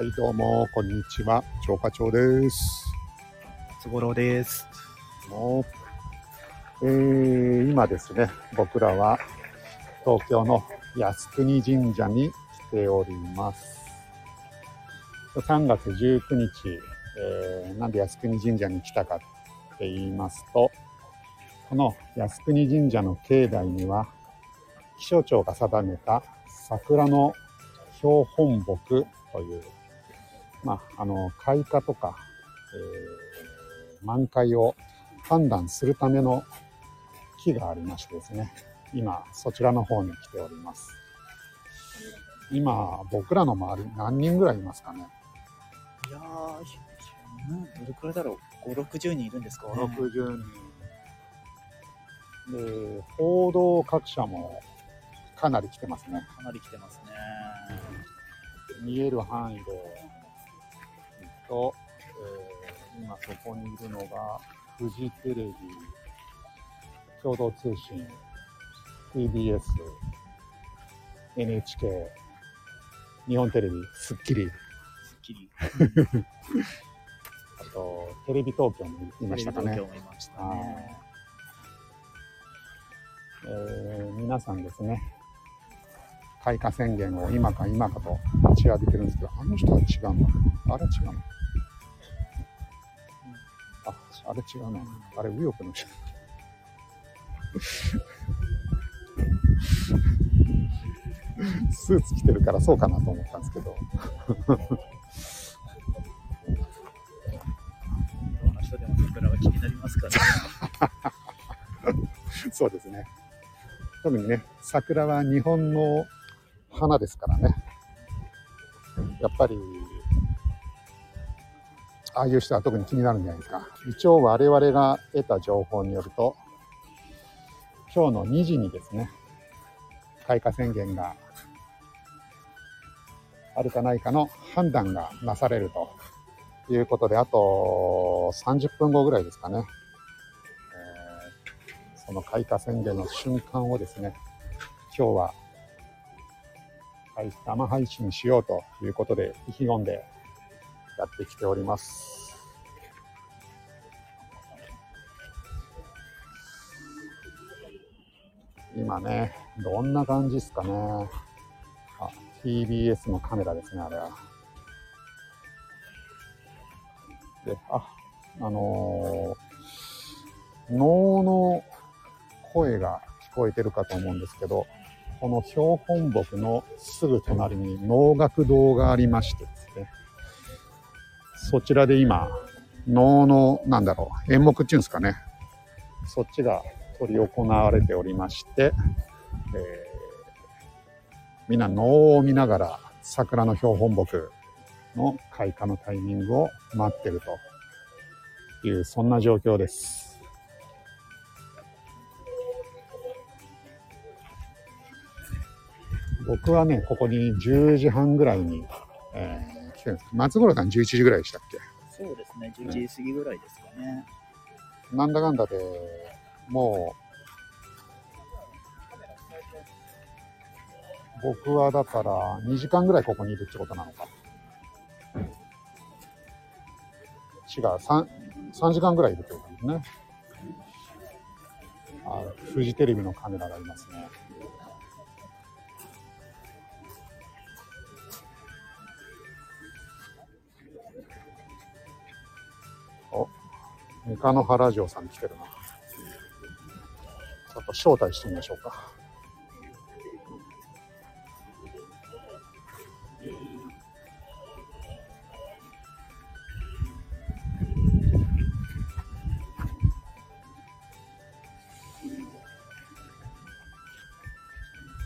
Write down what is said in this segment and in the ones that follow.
はい、どうも、こんにちは。超課長です。つごろです。もうえー、今ですね、僕らは東京の靖国神社に来ております。3月19日、えーなんで靖国神社に来たかって言いますと、この靖国神社の境内には、気象庁が定めた桜の標本木という、まあ、あの、開花とか、えー満開を判断するための木がありましてですね、今、そちらの方に来ております。今、僕らの周り何人ぐらいいますかね？いやー、うんどれくらいだろう ?5、60人いるんですか、ね、60人。で、報道各社もかなり来てますね。かなり来てますね。見える範囲で、と、えー今そこにいるのが、フジテレビ、共同通信、TBS、NHK、日本テレビ、スッキリ、すっきり。あと、テレビ東京もいましたかねテレビ。東京もいましたね。えー皆さんですね、開花宣言を今か今かと待ちわびてるんですけど、あの人は違うな？あれ違うな？あ、あれ違うな。あれ右翼の人。スーツ着てるからそうかなと思ったんですけど、どの人でも桜は気になりますからね。そうですね。特にね、桜は日本の花ですからね。やっぱり、ああいう人は特に気になるんじゃないですか。一応我々が得た情報によると、今日の2時にですね、開花宣言があるかないかの判断がなされるということで、あと30分後ぐらいですかね。えーその開花宣言の瞬間をですね、今日は、生配信しようということで意気込んでやってきております。今ね、どんな感じですかね。あ、TBS のカメラですね、あれは。で、あ、あのー能の声が聞こえてるかと思うんですけど、この標本木のすぐ隣に能楽堂がありましてですね、そちらで今、能の、なんだろう、演目っていうんですかね、そっちが執り行われておりまして、えーみんな能を見ながら桜の標本木の開花のタイミングを待ってるという、そんな状況です。僕はね、ここに10時半ぐらいに、えー来てるんです。松原さん11時ぐらいでしたっけ？そうですね、11時過ぎぐらいですかね。なんだかんだでもう、僕はだから2時間ぐらいここにいるってことなのか。違う、3、3時間ぐらいいるってことですね。あ、フジテレビのカメラがありますね。三日野原城さん来てるな。ちょっと招待してみましょうか。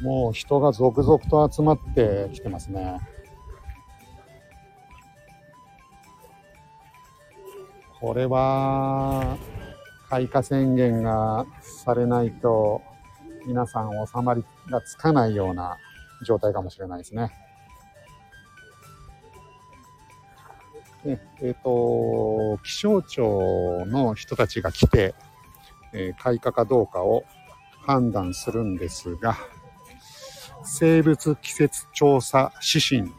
もう人が続々と集まってきてますね。これは、開花宣言がされないと、皆さん収まりがつかないような状態かもしれないですね。ねえっ、と、気象庁の人たちが来て、えー開花かどうかを判断するんですが、生物季節調査指針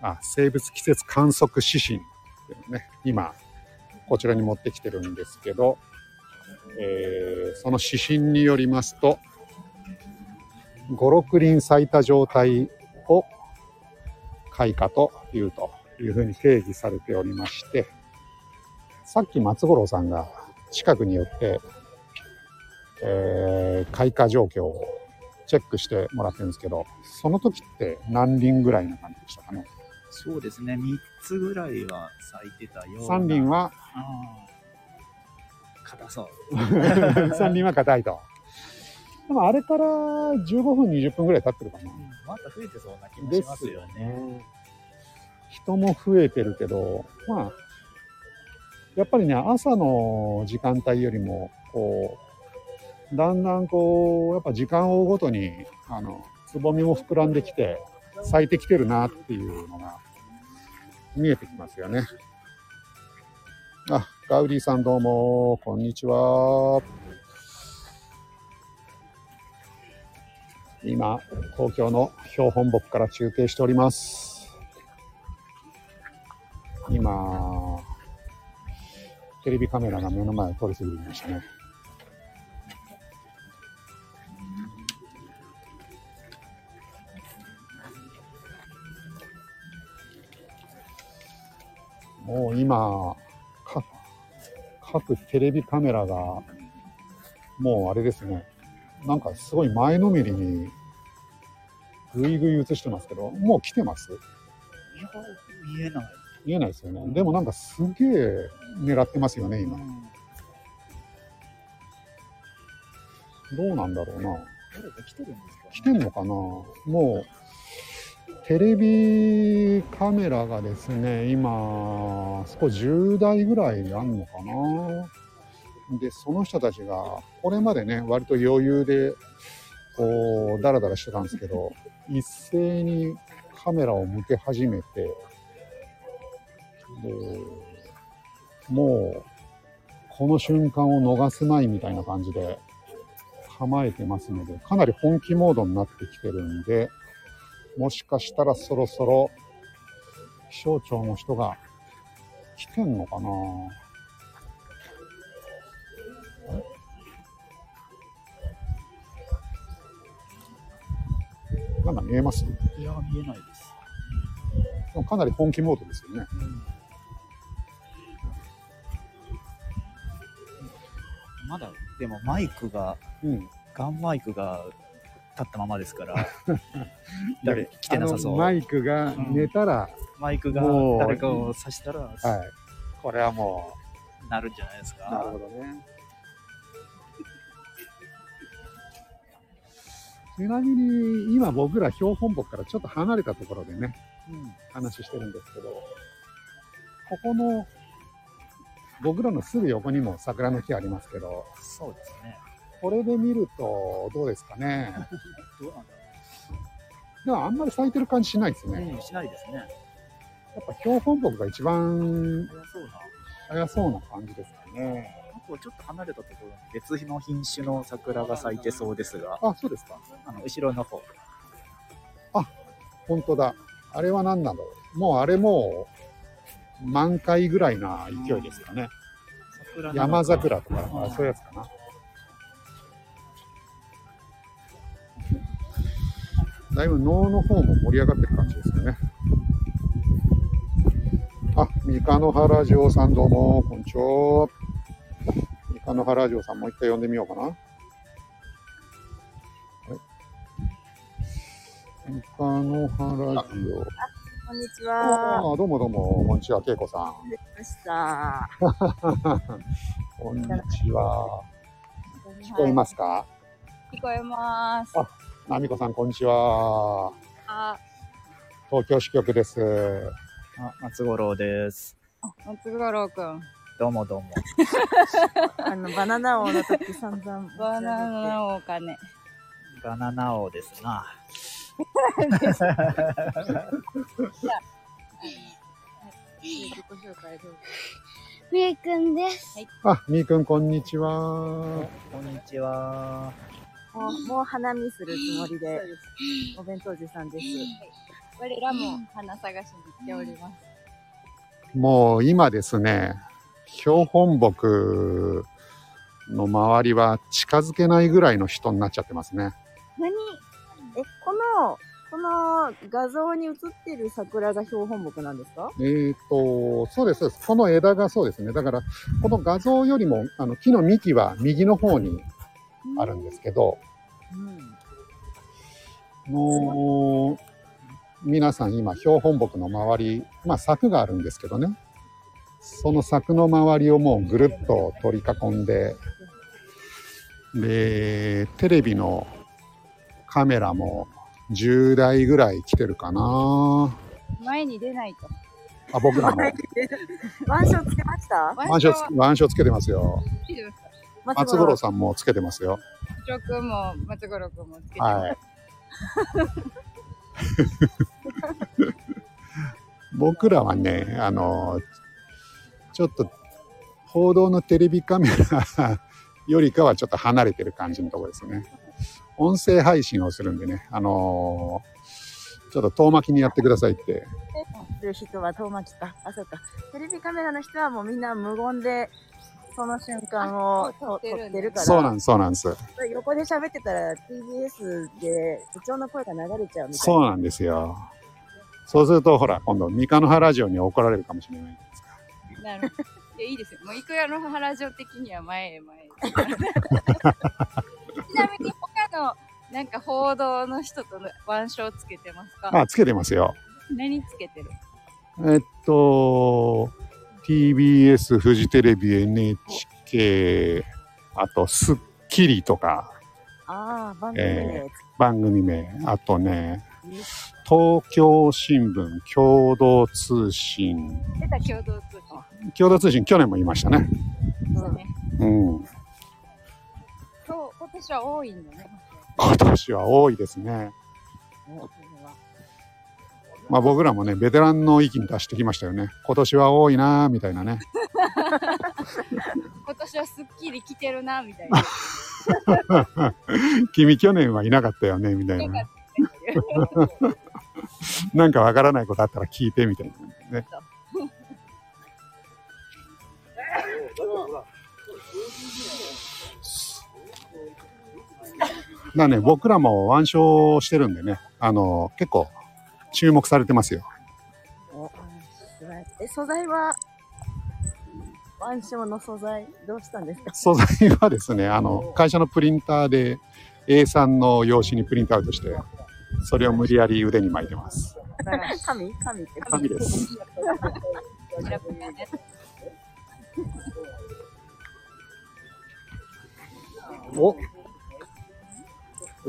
あ、生物季節観測指針っていうね、今、こちらに持ってきてるんですけど、えーその指針によりますと、5、6輪咲いた状態を開花というというふうに定義されておりまして、さっき松五郎さんが近くに寄って、えー開花状況をチェックしてもらってるんですけど、その時って何輪ぐらいな感じでしたかね？そうですね、3つぐらいは咲いてたような。3輪は、硬そう。3輪は硬いと。でもあれから15分、20分ぐらい経ってるかな。また増えてそうな気もしますよね。人も増えてるけど、まあ、やっぱりね、朝の時間帯よりも、こう、だんだんこう、やっぱ時間を追うごとに、あの、つぼみも膨らんできて、咲いてきてるなっていうのが見えてきますよね。あ、ガウディさんどうも、こんにちは。今、東京の標本木から中継しております。今、テレビカメラが目の前を通り過ぎてきましたね。もう今、か各テレビカメラが、もうあれですね、なんかすごい前のめりに、ぐいぐい映してますけど、もう来てます？見えない。見えないですよね。でもなんかすげえ狙ってますよね、今。どうなんだろうな。誰か来てるんですか、来てんのかな？もう、テレビカメラがですね、今、そこ10台ぐらいあんのかな。で、その人たちが、これまでね、割と余裕で、こう、ダラダラしてたんですけど、一斉にカメラを向け始めて、でもう、この瞬間を逃すまいみたいな感じで構えてますので、かなり本気モードになってきてるんで、もしかしたらそろそろ気象庁の人が来てんのかな？なんか見えます？でいや、見えないです。もかなり本気モードですよね。まだ、でもマイクが、うん。ガンマイクが立ったままですから、誰来てなさそう。マイクが寝たら、マイクが誰かを刺したら、はい。これはもなるんじゃないですう、なるか。ほどね。ちなみに、今僕ら標本木からちょっと離れたところでね、うん話してるんですけど、ここの、僕らのすぐ横にも桜の木ありますけど、そうですね。これで見るとどうですかね。どうなんだでもあんまり咲いてる感じしないですね。ろう。うん、しないですね。やっぱ標本木が一番早そうな。早そうな感じですかね。あとちょっと離れたところに別の品種の桜が咲いてそうですが、あ、そうですか。あの後ろの方。本当だ。あれは何なの？もうあれもう満開ぐらいな勢いですかね。桜なのか山桜とか、うんあそういうやつかな。だいぶ能の方も盛り上がってる感じですよね。あ、三日野原城さんどうも、こんにちは。三日野原城さんもう一回呼んでみようかな。はい三日野原城。こんにちあは。あ、どうもどうも、こんにちは、けいこさん。できました。こんにちは。聞こえますか？聞こえます。あなみこさん、こんにちは。あ、東京支局です。あ、松五郎です。松五郎くん。どうもどうも。あの、バナナ王の時散々。バナナ王かね。バナナ王ですな。みーくんです。あ、みーくん、こんにちは。こんにちは。もう、もう花見するつもりで、お弁当持参です。我らも花探しに行っております。もう今ですね、標本木の周りは近づけないぐらいの人になっちゃってますね。何？え、この、この画像に映ってる桜が標本木なんですか？えーと、そうです、そうです。この枝がそうですね。だから、この画像よりも、あの、木の幹は右の方にあるんですけど、うん。もう、皆さん今、標本木の周り、まあ柵があるんですけどね。その柵の周りをもうぐるっと取り囲んで、で、テレビのカメラも10台ぐらい来てるかな。前に出ないと。あ、僕らも。ワンショーつけました？ワンショーつ、ワンショーつけてますよ。松五郎さんもつけてますよ。社長くんも松五郎くんもつけてます。はい。僕らはね、あの、ちょっと報道のテレビカメラよりかはちょっと離れてる感じのところですね。音声配信をするんでね、あのちょっと遠巻きにやってくださいって。する人は遠巻きか。あ、そうか。テレビカメラの人はもうみんな無言で、その瞬間を撮撮ってるんだってるから。そうなんです、そうなんです。横で喋ってたら TBS で部長の声が流れちゃうみたいな。そうなんですよ。そうすると、ほら、今度、三日の原ラジオに怒られるかもしれないですか。なるほど。いや、いいですよ。もう、いくらの原城的には前へ前へ。ちなみに、他の、なんか報道の人と腕章つけてますか？あ、つけてますよ。何つけてる？えっと、TBS、フジテレビ、NHK、あと、スッキリとか、ああ、番組で。番組名、あとね、東京新聞、共同通信、出た共同通信共同通信、去年も言いましたね。ですね。うん。そう、今年は多いんだね。今年は多いですね。まあ僕らもね、ベテランの域に達してきましたよね。今年は多いなーみたいなね。今年はすっきり来てるな、みたいな。君去年はいなかったよね、みたいなね。なんかわからないことあったら聞いてみたいなね。だね、僕らも腕章してるんでね、あの、結構注目されてますよ。おえ、素材は、腕章の素材、どうしたんですか？素材はですね、あの、会社のプリンターで A3 の用紙にプリントアウトして、それを無理やり腕に巻いてます。紙紙って紙です。お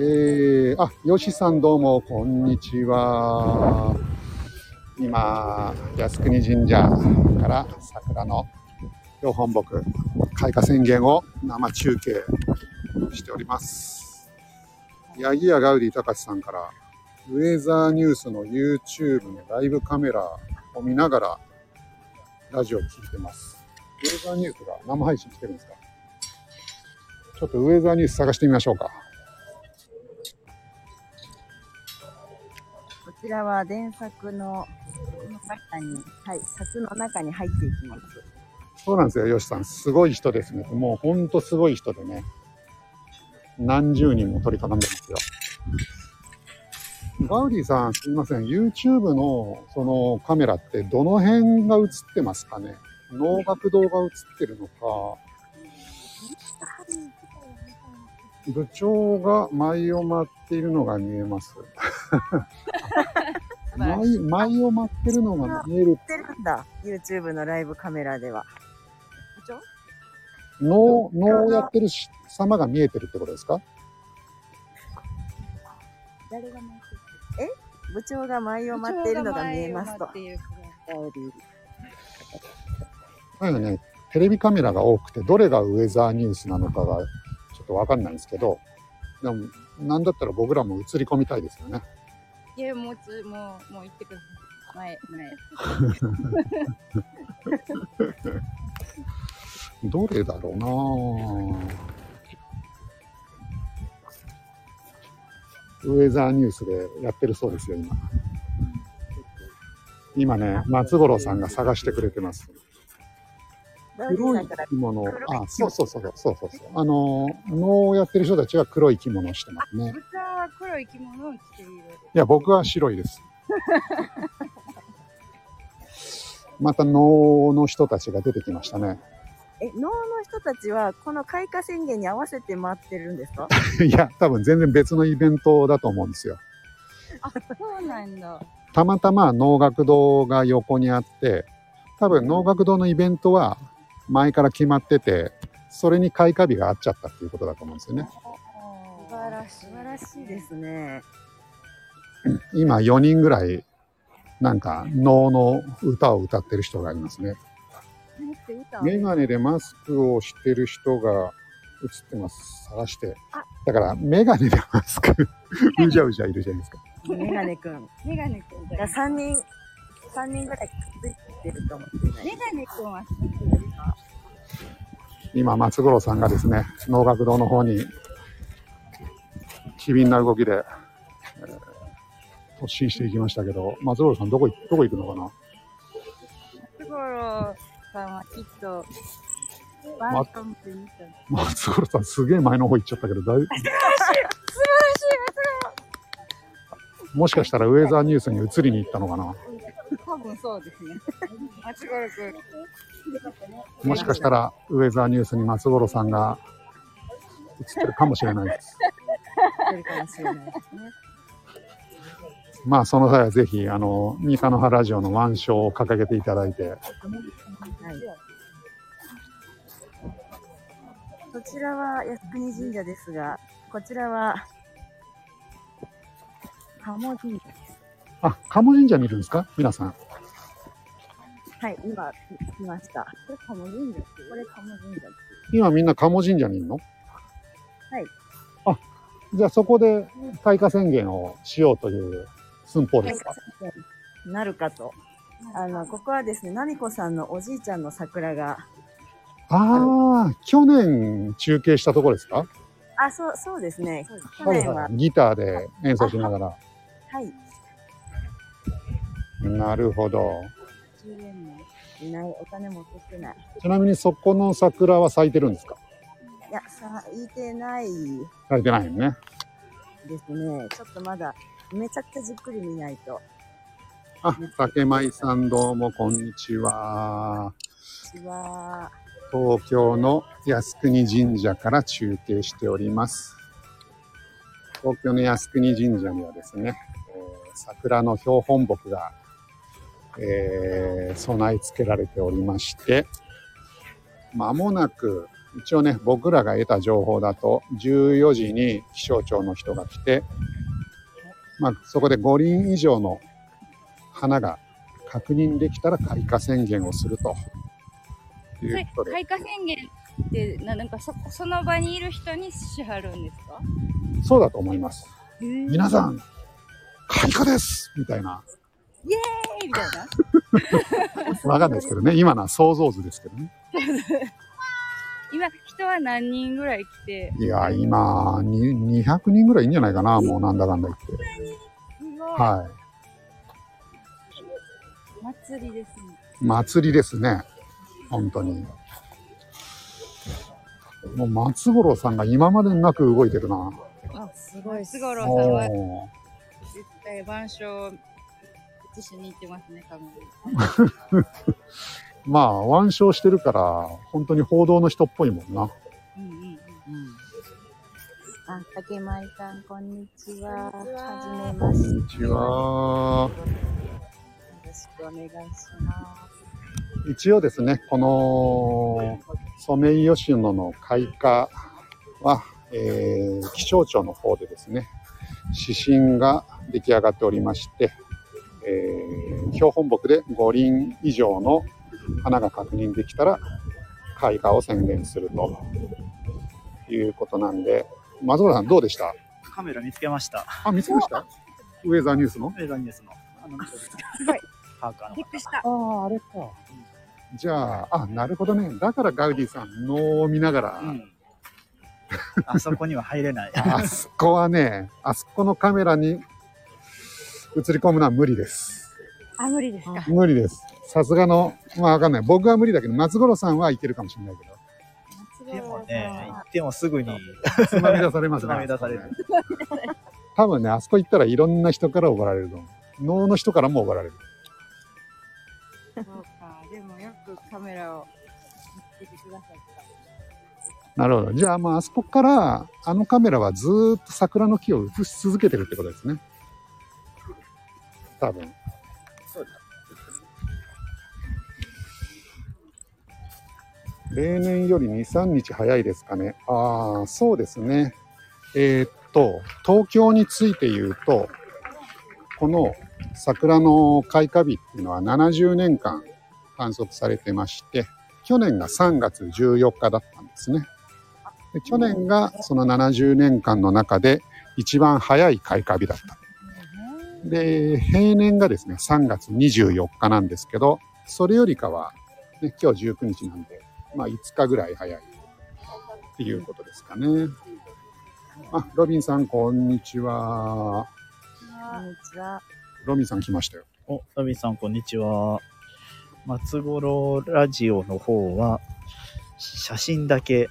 えー、あ、よしさんどうも、こんにちは。今、靖国神社から桜の標本木開花宣言を生中継しております。ヤギヤガウディ隆さんから、ウェザーニュースの YouTube のライブカメラを見ながらラジオを聞いてます。ウェザーニュースが生配信してるんですか？ちょっとウェザーニュース探してみましょうか。ちらは電作の中に、はい、柵の中に入っていきます。そうなんですよ、ヨシさん。すごい人ですね。もうほんとすごい人でね。何十人も取り囲んでますよ。ガウディさん、すみません。YouTube のそのカメラってどの辺が映ってますかね？能楽堂が映ってるのか、部長が舞を舞っているのが見えます。舞舞を舞ってるのが見える売ってるんだ。YouTube のライブカメラでは。部長？能、能をやってるし様が見えてるってことですか？誰が待ってる？え？部長が舞を待っているのが見えますと。っていうガウディだけどね、テレビカメラが多くて、どれがウェザーニュースなのかがとわかんないんですけど、でも、なんだったら僕らも映り込みたいですよね。いや、もうつ、もう、もう行ってください。前、前。どれだろうなぁウェザーニュースでやってるそうですよ、今。今ね、松五郎さんが探してくれてます。黒い着物あ、そうそうそうそうそうそう。あの、能をやってる人たちは黒い着物をしてますね。豚は黒い着物を着ている。いや、僕は白いです。また能の人たちが出てきましたね。え、能の人たちは、この開花宣言に合わせて回ってるんですか？いや、多分全然別のイベントだと思うんですよ。あ、そうなんだ。たまたま能楽堂が横にあって、多分能楽堂のイベントは前から決まってて、それに開花日が合っちゃったっていうことだと思うんですよね。素晴らしい。素晴らしいですね。今4人ぐらい、なんか能の歌を歌ってる人がいますね。メガネでマスクをしてる人が映ってます。探してあ。だから、メガネでマスク、うじゃうじゃいるじゃないですか。メガネくん。メガネくんだが3人、三人ぐらいくっついてるかもしれない。メガネくんは今、松五郎さんがですね、能楽堂の方に、機敏な動きで、えー突進していきましたけど、松五郎さんどこい、どこ行くのかな？松五郎さんはきっと、ワン松五郎さんすげえ前の方行っちゃったけど、だい もしかしたらウェザーニュースに移りに行ったのかな？多分そうですね。松五郎くん。もしかしたらウェザーニュースに松五郎さんが映ってるかもしれないです。てるかもしれないですね。まあ、その際はぜひ、あの、三日の葉ラジオの腕章を掲げていただいて、はい。こちらは靖国神社ですが、こちらは、鴨神社です。あ、鴨神社にいるんですか？皆さん。はい、今、来ました。これ鴨神社ってこれ鴨神社今みんな鴨神社にいるの？はい。あ、じゃあそこで開花宣言をしようという寸法ですか？なるかと。あの、ここはですね、ナミコさんのおじいちゃんの桜が、ああ、去年中継したところですか？あ、そう、そうですね。去年は、ギターで演奏しながら。はい、なるほど。10円もいない、お金も取ってない。ちなみにそこの桜は咲いてるんですか？いや、さ、いてない咲いてないよね。ですね。ちょっとまだ、めちゃくちゃじっくり見ないと。あ、竹舞さんどうもこんにちは。うちは、東京の靖国神社から中継しております。東京の靖国神社にはですね、えー桜の標本木が、えー備え付けられておりまして、まもなく、一応ね、僕らが得た情報だと、14時に気象庁の人が来て、まあ、そこで5輪以上の花が確認できたら開花宣言をするとそれいうことで。開花宣言ってななんかそその場にいる人にしはるんですか？そうだと思います。皆皆さん、開花ですみたいな。えーみたいな わかんないですけどね。今のは想像図ですけどね。今人は何人ぐらい来て？いや、今、に200人ぐらいいいんじゃないかな。もうなんだかんだ言って。すごいは祭りですねい。祭りですね。本当に。もう松五郎さんが今までなく動いてるな。あ、すごい。松五郎さんは絶対を写しに行ってますね多分 まあ、腕章してるから、本当に報道の人っぽいもんな。うんうんうんうん。あ、竹舞さん、こんにちは。はじめまして。こんにちは。よろしくお願いします。一応ですね、このソメイヨシノの開花は、えー気象庁の方でですね、指針が出来上がっておりまして、えー標本木で5輪以上の花が確認できたら開花を宣言するということなんで、松原さんどうでした？カメラ見つけました。あ、見つけました？ウェザーニュースの？ウェザーニュースの。あの、すごい。パーカーのびっくりしたああ、あれか。じゃあ、あ、なるほどね。だからガウディさん、能を見ながら、うん。あそこには入れない。あそこはね、あそこのカメラに映り込むのは無理です。あ、無理ですか。無理です。さすがの、まあわかんない。僕は無理だけど、松五郎さんはいけるかもしれないけど。でもね、行ってもすぐに、つまみ出されますつまみ出される。多分ね、あそこ行ったらいろんな人から怒られると思う。能の人からも怒られる。そうか。でもよくカメラを見つけてくださった。なるほど。じゃあ、まあ、あそこから、あのカメラはずーっと桜の木を映し続けてるってことですね。多分。そうだ。例年より2、3日早いですかね。ああ、そうですね。えーっと、東京について言うと、この桜の開花日っていうのは70年間観測されてまして、去年が3月14日だったんですね。で去年がその70年間の中で一番早い開花日だった。で、平年がですね、3月24日なんですけど、それよりかは、ね、今日19日なんで、まあ5日ぐらい早いっていうことですかね。あ、ロビンさん、こんにちは。こんにちは。ロビンさん来ましたよ。お、ナビさん、こんにちは。松五郎ラジオの方は、写真だけ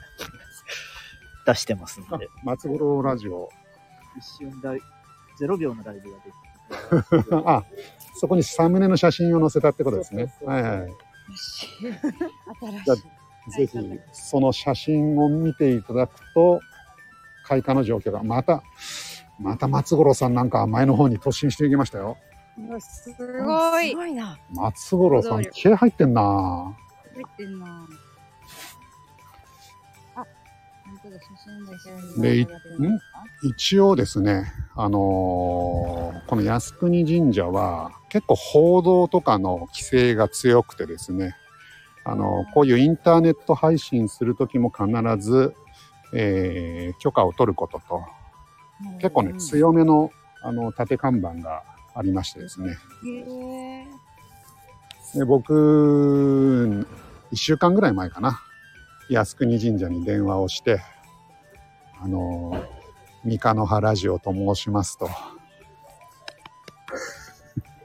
出してますのあで、松五郎ラジオ。一瞬だい、0秒のライブができて。あ、そこにサムネの写真を載せたってことですね。はいはい。新じゃぜひ、その写真を見ていただくと、開花の状況が、また、また松五郎さんなんか前の方に突進していきましたよ。すごいす。ごいな。松五郎さん、気合入ってんな入ってんな。で一応ですね、あのーこの靖国神社は結構報道とかの規制が強くてですね、あのーこういうインターネット配信する時も必ず、えー許可を取ることと、結構ね、強めの、あの、縦看板がありましてですね。で僕、一週間ぐらい前かな、靖国神社に電話をして、あの、三日の葉ラジオと申しますと、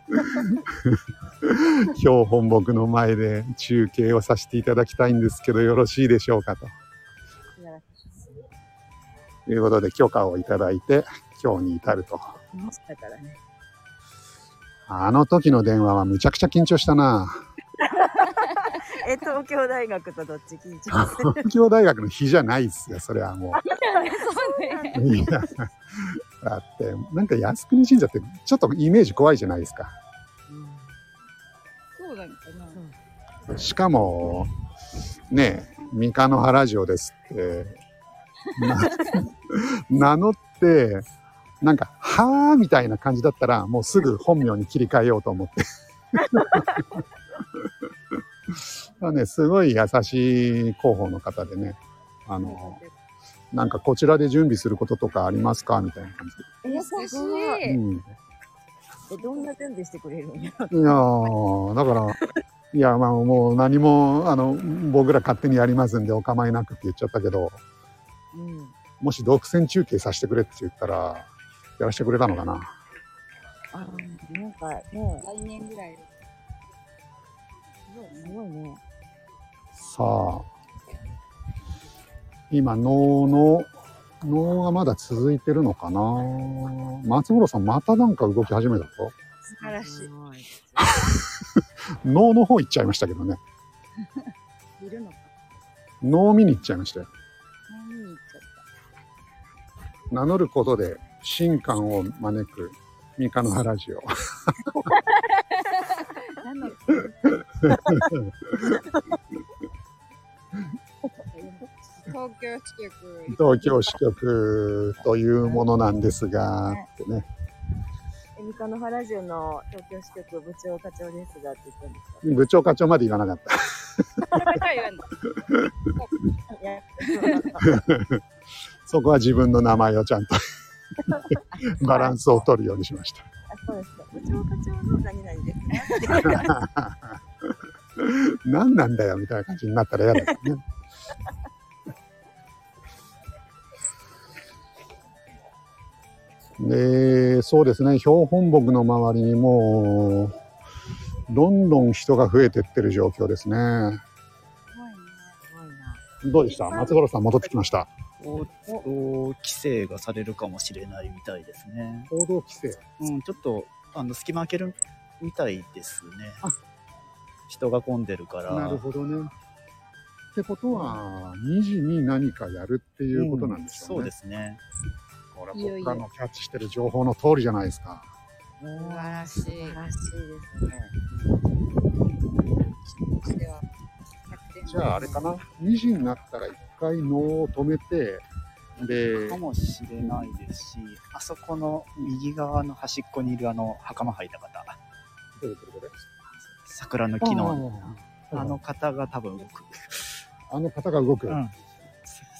標本木の前で中継をさせていただきたいんですけど、よろしいでしょうかと。ということで許可をいただいて、今日に至ると。あの時の電話はむちゃくちゃ緊張したな。え、東京大学とどっち緊張する東京大学の日じゃないっすよ、それはもそう。いや、だって、なんか靖国神社ってちょっとイメージ怖いじゃないですか。そうだんかな。しかも、ねえ、三日の原城ですって、な 名乗って、なんか、はーみたいな感じだったら、もうすぐ本名に切り替えようと思って。だね、すごい優しい広報の方でね、あの、なんかこちらで準備することとかありますか？みたいな感え、優すしごい。うんえ、どんな準備してくれるんや。いやーだから、いや、まあもう何も、あの、僕ら勝手にやりますんでお構いなくって言っちゃったけど、うん。もし独占中継させてくれって言ったら、やらせてくれたのかな？あなんかね、来年ぐらい。すごいね。さあ、今、能の、能がまだ続いてるのかな？松村さん、またなんか動き始めたぞ。素晴らしい。能の方行っちゃいましたけどね。いるのか。能見に行っちゃいましたよ。何に行っちゃっ名乗ることで神官を招く三日の原ジオ。た。何の。東京支局。東京支局というものなんですが、ってね。えみかの原ジオの東京支局部長課長ですがって言ったんですか？部長課長まで言わなかった。そこは自分の名前をちゃんとバランスを取るようにしました。あそうですか。部長課長の何々ですか何なんだよみたいな感じになったら嫌だからね。で、そうですね、標本木の周りにもう、どんどん人が増えてってる状況ですね。すごいね。すごいな。どうでした？松五郎さん戻ってきました。報道規制がされるかもしれないみたいですね。報道規制。うん、ちょっと、あの、隙間開けるみたいですねあ。人が混んでるから。なるほどね。ってことは、2時に何かやるっていうことなんでしょうね。んそうですね。これ僕らのキャッチしてる情報の通りじゃないですか。素晴らしい。素晴らしいですね。では、100点。じゃああれかな ?2 時になったら一回脳を止めて、でか、もしれないですし、あそこの右側の端っこにいるあの、袴履いた方、どれどれどれ桜の木の、ああの方が多分動く。あの方が動く。うん。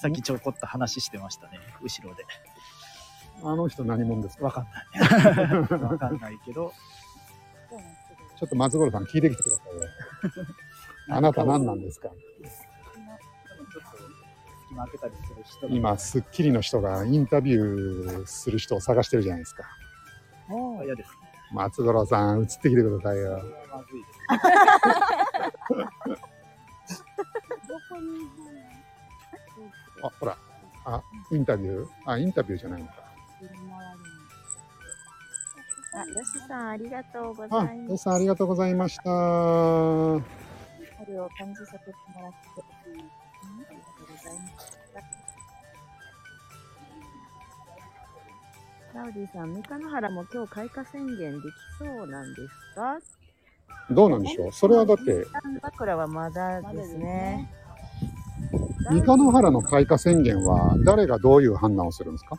さっきちょこっと話してましたね、後ろで。あの人何者ですか？わかんない。わかんないけど、ちょっと松五郎さん聞いてきてくださいよ。あなた何なんですか？隙間開けたりする人が今、スッキリの人がインタビューする人を探してるじゃないですか。もう嫌ですね。松五郎さん、映ってきてくださいよ。まずいです。どこにあ、ほら。あ、インタビュー？あ、インタビューじゃないのか。あ、よしさん、ありがとうごあざい、ます。よしさん、ありがとうございました。春を感じさせてもらって、ざいました。クラウディさん、三日野原も今日開花宣言できそうなんですか？どうなんでしょう？それはだって、桜はまだですね。三日野原の開花宣言は誰がどういう判断をするんですか？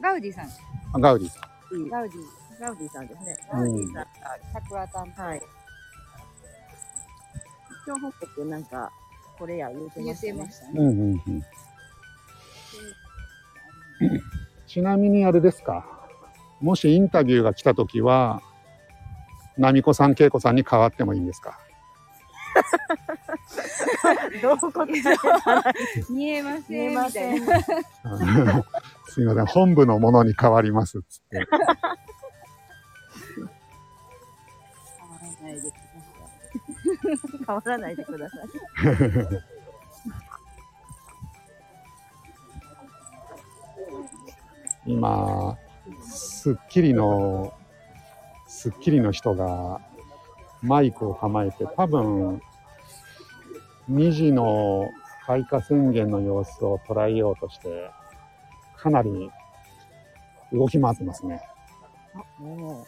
ガウディさん。あガウディさん。ガウディ、ガウディさんですね。うんガウディさんが、桜担当。はい。今日報告なんか、これや言うてましたね。ちなみにあれですか？もしインタビューが来たときは、ナミコさん、ケイコさんに代わってもいいんですか？どう答え見えません。見えません。すいません。本部のものに変わりますっつって。変わらないで ください。今、スッキリの、スッキリの人がマイクを構えて、多分、2時の開花宣言の様子を捉えようとして、かなり動き回ってますね。も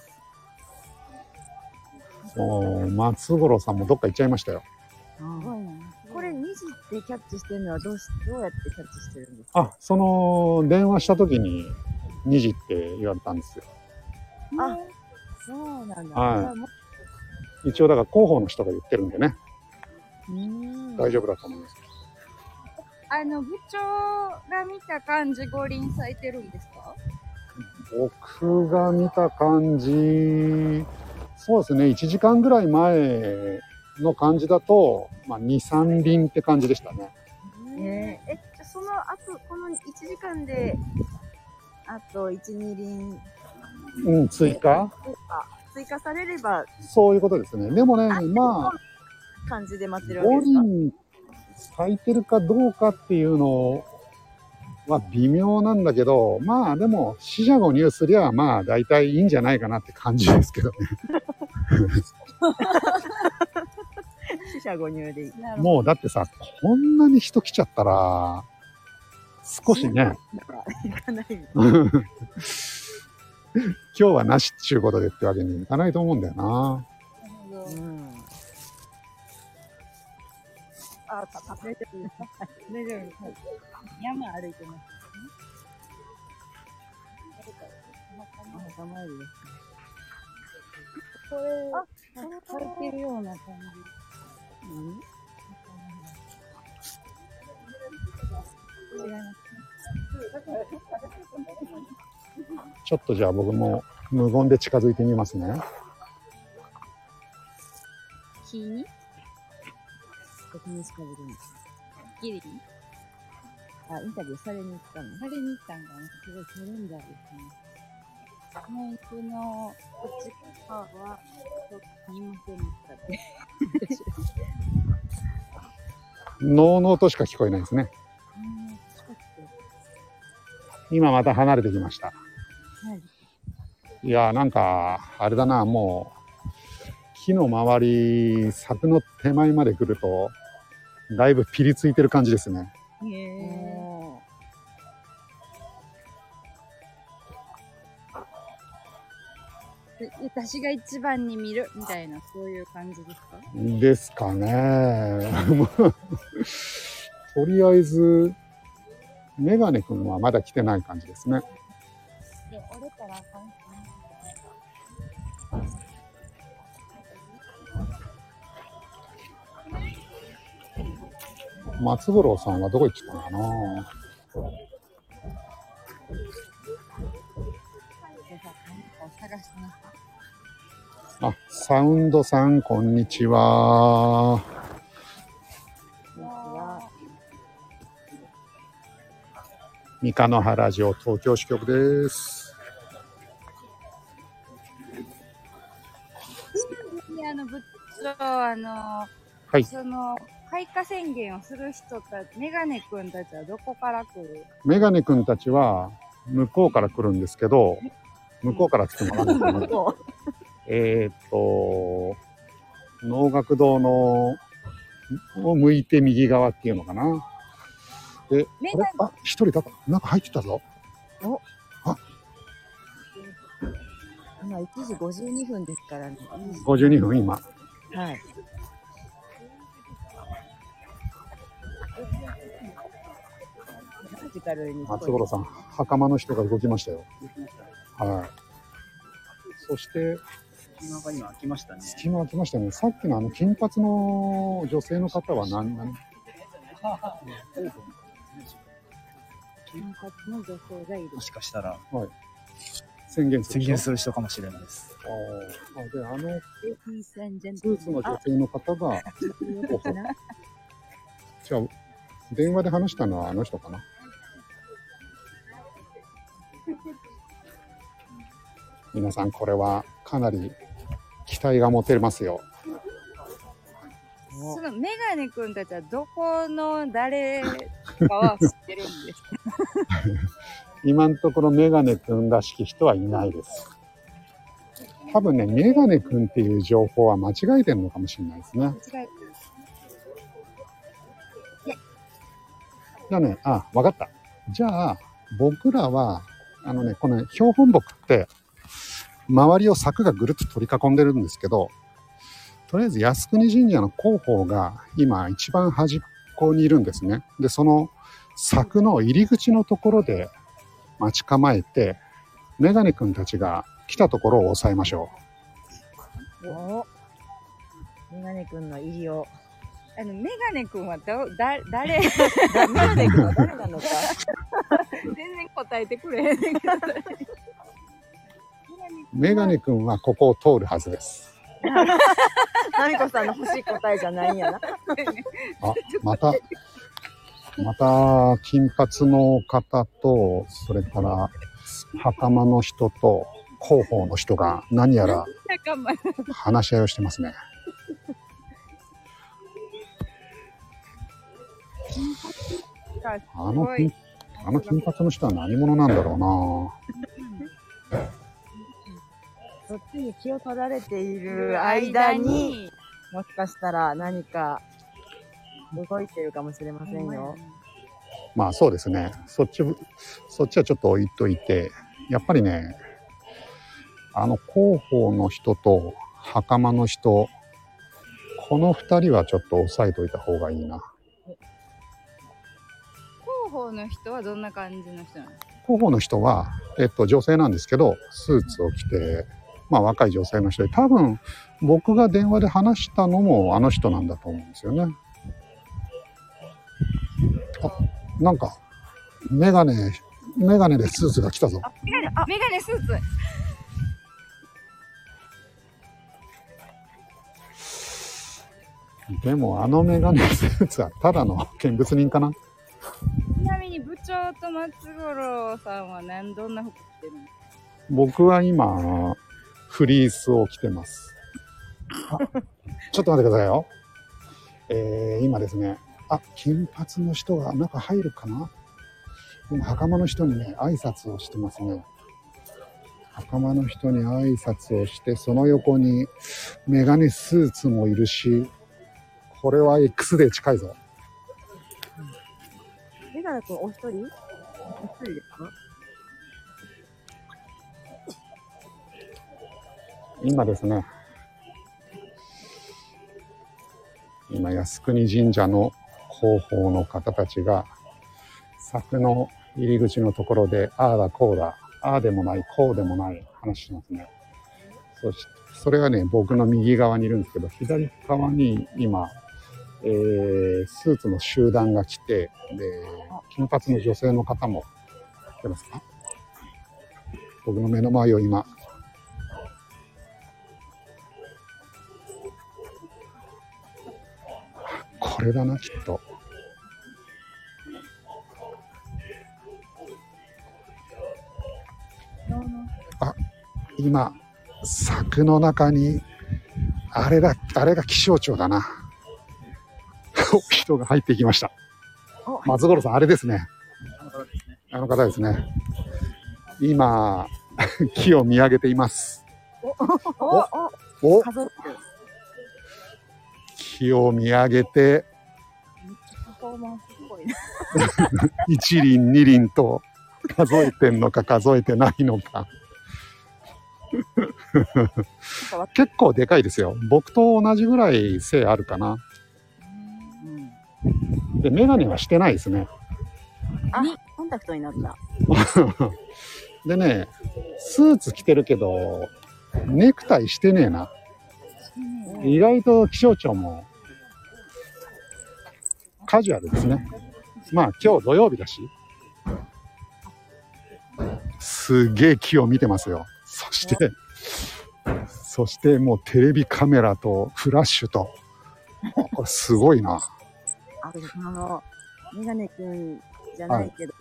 もう、松五郎さんもどっか行っちゃいましたよ。う、すごいな。これ2時ってキャッチしてるのはどうし、どうやってキャッチしてるんですか？あ、その、電話した時に2時って言われたんですよ。あそうなんだ。はい一応だから広報の人が言ってるんでね、大丈夫だと思います。あの、部長が見た感じ、五輪咲いてるんですか？僕が見た感じ、そうですね、1時間ぐらい前の感じだと、まあ、2、3輪って感じでしたね。ね。え、え、じゃあその後、この1時間で、あと1、2輪うん、追加？追加。されれば、そういうことですね。でもね、まあ、感じで待ってるわけ5ですか？輪咲いてるかどうかっていうのは微妙なんだけど、まあでも、四捨五入すりゃ、まあ大体いいんじゃないかなって感じですけどね。四捨五入でいい。もうだってさ、こんなに人来ちゃったら、少しね、なんか、ない。今日はなしっちゅうことでってわけにいかないと思うんだよな。なるほどうん。あ、た、た、大丈夫ですか大丈夫です。はい山歩いてますね。お墓参りですこれ、あ、咲いてるような感じ。うん違います。ちょっとじゃあ僕も無言で近づいてみますね。木に？ここに近づくんです。ギリ？あ、インタビューされに行ったの？あれに行ったんかな？すごいカレンダーですね。メイクのこっち側は、ちょっと見ませんでしたって。ノーノーとしか聞こえないですね。今また離れてきました。はい。いやーなんか、あれだな、もう、木の周り、柵の手前まで来ると、だいぶピリついてる感じですね。え。お私が一番に見るみたいな、そういう感じですか？ですかね。とりあえず、メガネ君はまだ来てない感じですね。で、折れたらあかんか松五郎さんはどこ行っちゃったのかな探してます。あ、サウンドさん、こんにちは。三日野原城東京支局です。にあの部長、あの、はいその、開花宣言をする人たち、メガネ君たちはどこから来る？メガネ君たちは向こうから来るんですけど、向こうから来てもらうんですけど、そえーっと、能楽堂の、を向いて右側っていうのかな。で、あれ？あ、一人だ。なんか入ってたぞ。今1時52分ですからね。52分今。はい。松五郎さん、袴の人が動きましたよ。はい。そして、隙間が今開きましたね。隙間空きましたね。さっきのあの金髪の女性の方は何、何？金髪の女性がいる。もしかしたら宣言する人宣言する人かもしれないです。あーあで、あのスーツの女性の方が、じゃあ、電話で話したのはあの人かな？皆さん、これはかなり期待が持てますよ。そのメガネ君たちはどこの誰かは知ってるんですか？今のところメガネくんらしき人はいないです。多分ね、メガネくんっていう情報は間違えてるのかもしれないですね。間違えてじゃあね、あ、わかった。じゃあ、僕らは、あのね、この標本木って、周りを柵がぐるっと取り囲んでるんですけど、とりあえず靖国神社の広報が今一番端っこにいるんですね。で、その柵の入り口のところで待ち構えて、メガネ君たちが来たところを押さえましょおメガネくんの入りを。あの、メガネ君はど、だ、誰だメガネくんは誰なのか。全然答えてくれへんねんけど。う。メガネ君はここを通るはずです。ナミコさんの欲しい答えじゃないんやな。あ、また、また、金髪の方と、それから、袴の人と、広報の人が何やら話し合いをしてますね。あの金、あの金髪の人は何者なんだろそっちに気を取られている間に、もしかしたら何か動いてるかもしれませんよ。まあそうですね。そっち、そっちはちょっと置いといて、やっぱりね、あの広報の人と袴の人、この二人はちょっと押さえといた方がいいな。広報の人はどんな感じの人なの？広報の人は、えっと、女性なんですけど、スーツを着て、まあ若い女性の人で、多分僕が電話で話したのもあの人なんだと思うんですよね。あ、なんか、メガネ、メガネでスーツが来たぞ。あ、メガネ、あ、メガネスーツ。でもあのメガネスーツはただの見物人かなちなみに部長と松五郎さんは何、どんな服着てるの？僕は今、フリースを着てます。あちょっと待ってくださいよ。えー、今ですね、あ、金髪の人が中入るかな？今、袴の人にね、挨拶をしてますね。袴の人に挨拶をして、その横にメガネスーツもいるし、これは X で近いぞ。メガネ君お一人？お一人ですか？今ですね、今、靖国神社の広報の方たちが、柵の入り口のところで、ああだこうだ、ああでもない、こうでもない話しますね。そして、それがね、僕の右側にいるんですけど、左側に今、えー、スーツの集団が来て、で、金髪の女性の方も来てますか？僕の目の前を今、これだな、きっと。あ、今、柵の中に、あれだ、あれが気象庁だな。人が入ってきました。松五郎さん、あれですね。あの方ですね。今、木を見上げています。おお。木を見上げて、フォーマンスっぽいな。一輪二輪と数えてんのか数えてないのか。結構でかいですよ。僕と同じぐらい背あるかな。で、メガネはしてないですね。あ、コンタクトになった。でね、スーツ着てるけど、ネクタイしてねえな。意外と気象庁もカジュアルですね。まあ今日土曜日だし。すげえ木を見てますよ。そして、そしてもうテレビカメラとフラッシュと、これすごいな。あ、の、メガネ君じゃないけど、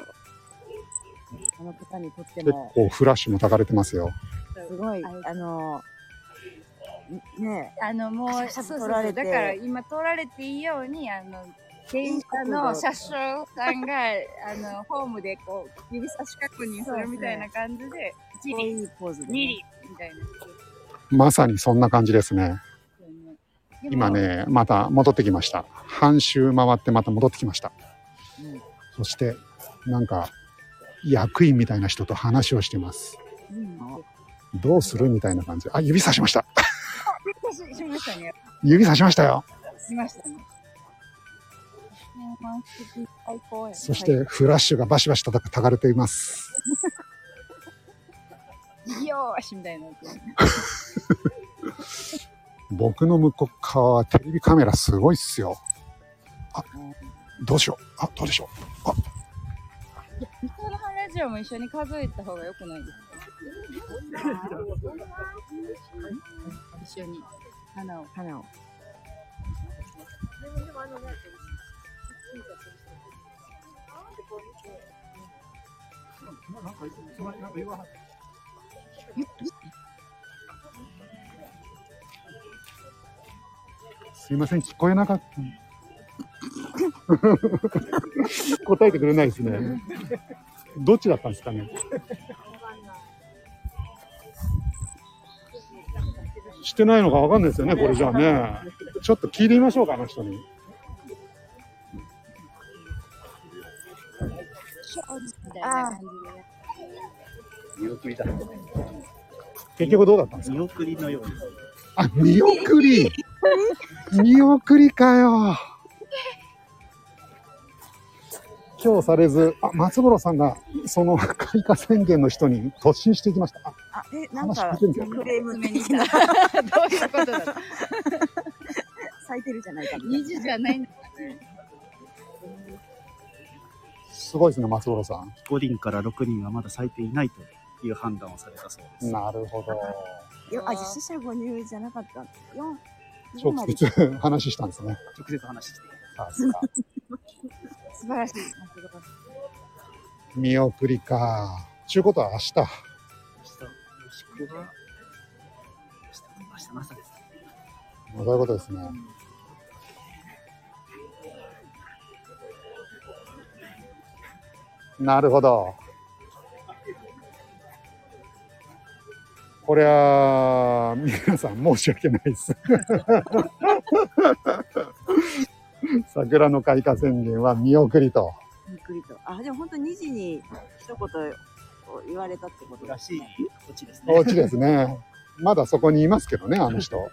あの方にとって結も、構フラッシュも焚かれてますよ。すごい、あの、ねあの、もう、そうそう撮られてそうだから今撮られていいように、あの、電車の車掌さんが、あの、ホームでこう、指差し確認するみたいな感じで、え、1こう輪、いうポーズで、2輪みたいな。まさにそんな感じですね。今。ね、また戻ってきました。半周回ってまた戻ってきました。うんそして、なんか、役員みたいな人と話をしてます。うん。どうするみたいな感じ。あ、指さしました。ししましたね。指さしましたよ。しましたね。そして、フラッシュがバシバシ叩かたかれています。よーしみたいな。僕の向こう側はテレビカメラすごいっすよ。あ、どうしよう。あ、どうでしょう。ミサラハラジオも一緒に数えた方が良くないですか？一緒に花を。花を。すいません、聞こえなかった。答えてくれないですね。どっちだったんですかね。してないのかわかんないですよね、これじゃあね。ちょっと聞いてみましょうか、あの人に。みたいな感じでね。見送りだってね。結局どうだったんですか見送りのようです。あ、見送り？見送りかよ。今日されず、あ、松五郎さんが、その開花宣言の人に突進していきました。あ、あ、え、なんか、クレーム目に的な、どういうことだ 咲いてるじゃないかみたいな。虹じゃないんだ。すごいですね、松五郎さん。5人から6人はまだ咲いていないという判断をされたそうです。なるほど。よあ、死者誤入じゃなかった。四直接話したんですね。直接話して。さすが素晴らしい。見送りか。ちゅうことは明日。明日明日、明日の朝です。そういうことですね。なるほど。これは、皆さん申し訳ないです。桜の開花宣言は見送りと。ゆっくりと。あ、でも本当2時に一言を言われたってことらしい土地ですね。お家ですね。まだそこにいますけどね、あの人。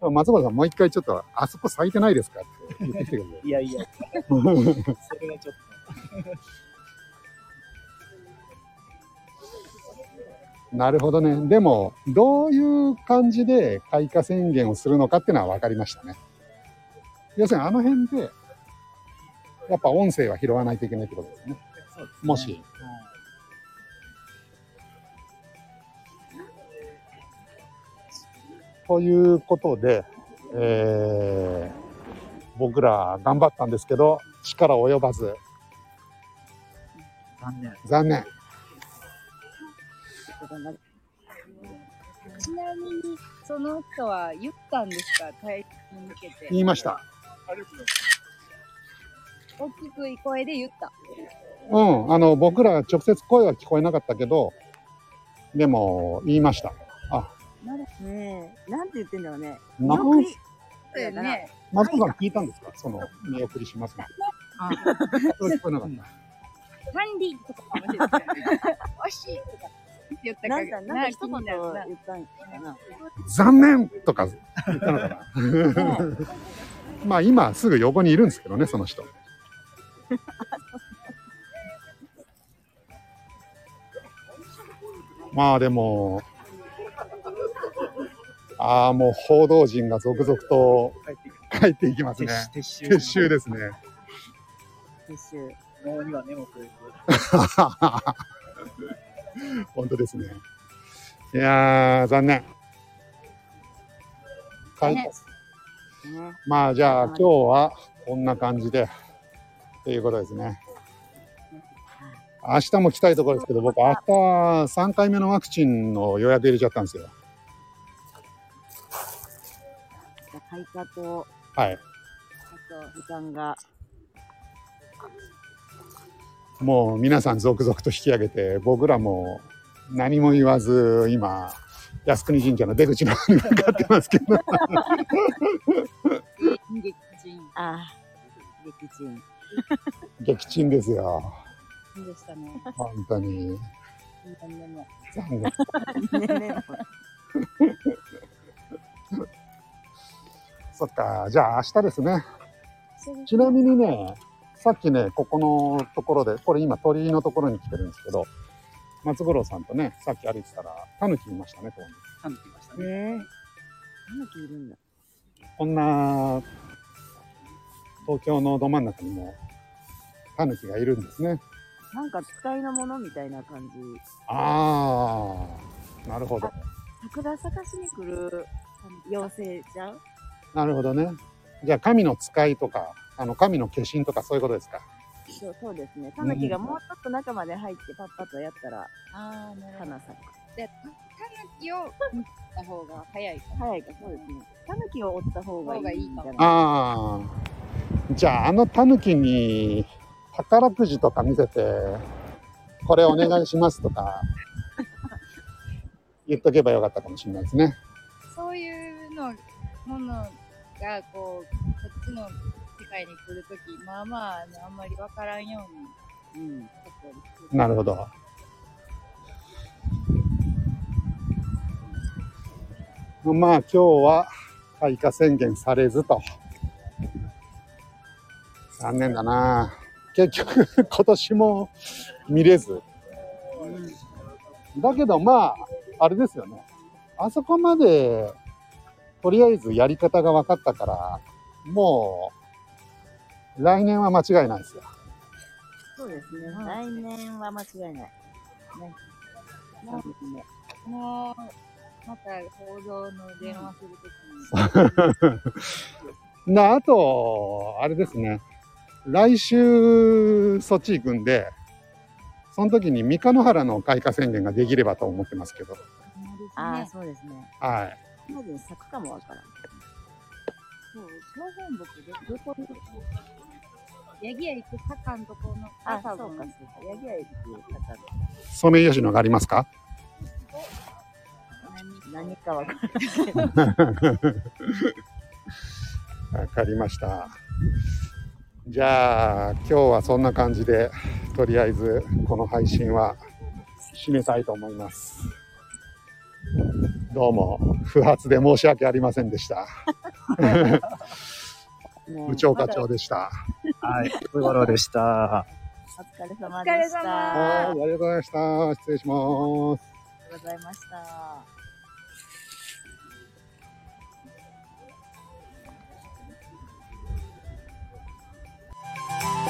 松原さん、もう一回ちょっと、あそこ咲いてないですかって言ってきてくれ。いやいや、それはちょっと。なるほどね。でも、どういう感じで開花宣言をするのかっていうのは分かりましたね。要するにあの辺で、やっぱ音声は拾わないといけないってことですね。すねもし。ということで、えー僕ら頑張ったんですけど、力及ばず、残念。残念。ちなみに、その人は言ったんですか？大会に向けて。言いました。大きくい声で言った。うん、あの、僕ら直接声は聞こえなかったけど、でも、言いました。あ、ねえ、なんて言ってんだろうね。な見送り。そうよね。松本さん聞いたんですか？その、見送りしますね。あ それ聞こえなかった。管理とかかもしれな い。惜しいとか言ったかなんか、なんか一気言言ったんかな。残念とか言ったのかな。まあ今すぐ横にいるんですけどね、その人。まあでも、ああ、もう報道陣が続々と帰ってき帰っていきますね。撤収。撤収ですね。撤収。脳には目もくれず。本当ですね。いやー、残念。まあじゃあ今日はこんな感じでっていうことですね。明日も来たいところですけど僕明日3回目のワクチンの予約入れちゃったんですよ。じゃあ開花と、はい。あと時間が。もう皆さん続々と引き上げて僕らも何も言わず今靖国神社の出口の方に向かってますけど劇人ああ、撃沈。撃沈ですよ。でしたね。本当に何年も。残念。ね ねそっか、じゃあ明日ですね。ちなみにね、さっきね、ここのところで、これ今鳥居のところに来てるんですけど、松五郎さんとね、さっき歩いてたら、タヌキいましたね、ここに。タヌキいましたね。え。タヌキいるんだ。こんな、東京のど真ん中にも、タヌキがいるんですね。なんか使いのものみたいな感じ。あー、なるほど。桜咲かしに来る妖精ちゃうなるほどね。じゃあ、神の使いとか、あの、神の化身とかそういうことですか？そうそうですね。タヌキがもうちょっと中まで入ってパッパッとやったらああ、なるほど。花咲く。で、タヌキを見た方が早いか早いか、そうですね。タヌキを追った方がいいんじゃない？あー、じゃあ、あのタヌキに、宝くじとか見せて、これお願いしますとか、言っとけばよかったかもしれないですね。そういうの、ものが、こう、こっちの世界に来るとき、まあまあ、あんまりわからんように、うん。なるほど。まあ今日は開花宣言されずと。残念だな。結局今年も見れず。だけどまあ、あれですよね。あそこまで、とりあえずやり方が分かったから、もう、来年は間違いないですよ。そうですね。来年は間違いない。ね。もそうですね。う、もう、また報道の電話するときに、なあと、あれですね。来週、そっち行くんで、その時に三日野原の開花宣言ができればと思ってますけど。ああ、ね、そうですね。はい。まず咲くかもわからん。そう、標本木で、どこに、ヤギ屋行く坂のとこの、あ、多分そうか、そうか。ヤギ屋行く方でソメイヨシノがありますか？何何かわからん。わかりました。じゃあ、今日はそんな感じで、とりあえずこの配信は締めたいと思います。どうも不発で申し訳ありませんでした。部長課長でした。はい、小五郎でした。お疲れ様でした。はい、ありがとうございました。失礼します。ありがとうございました。you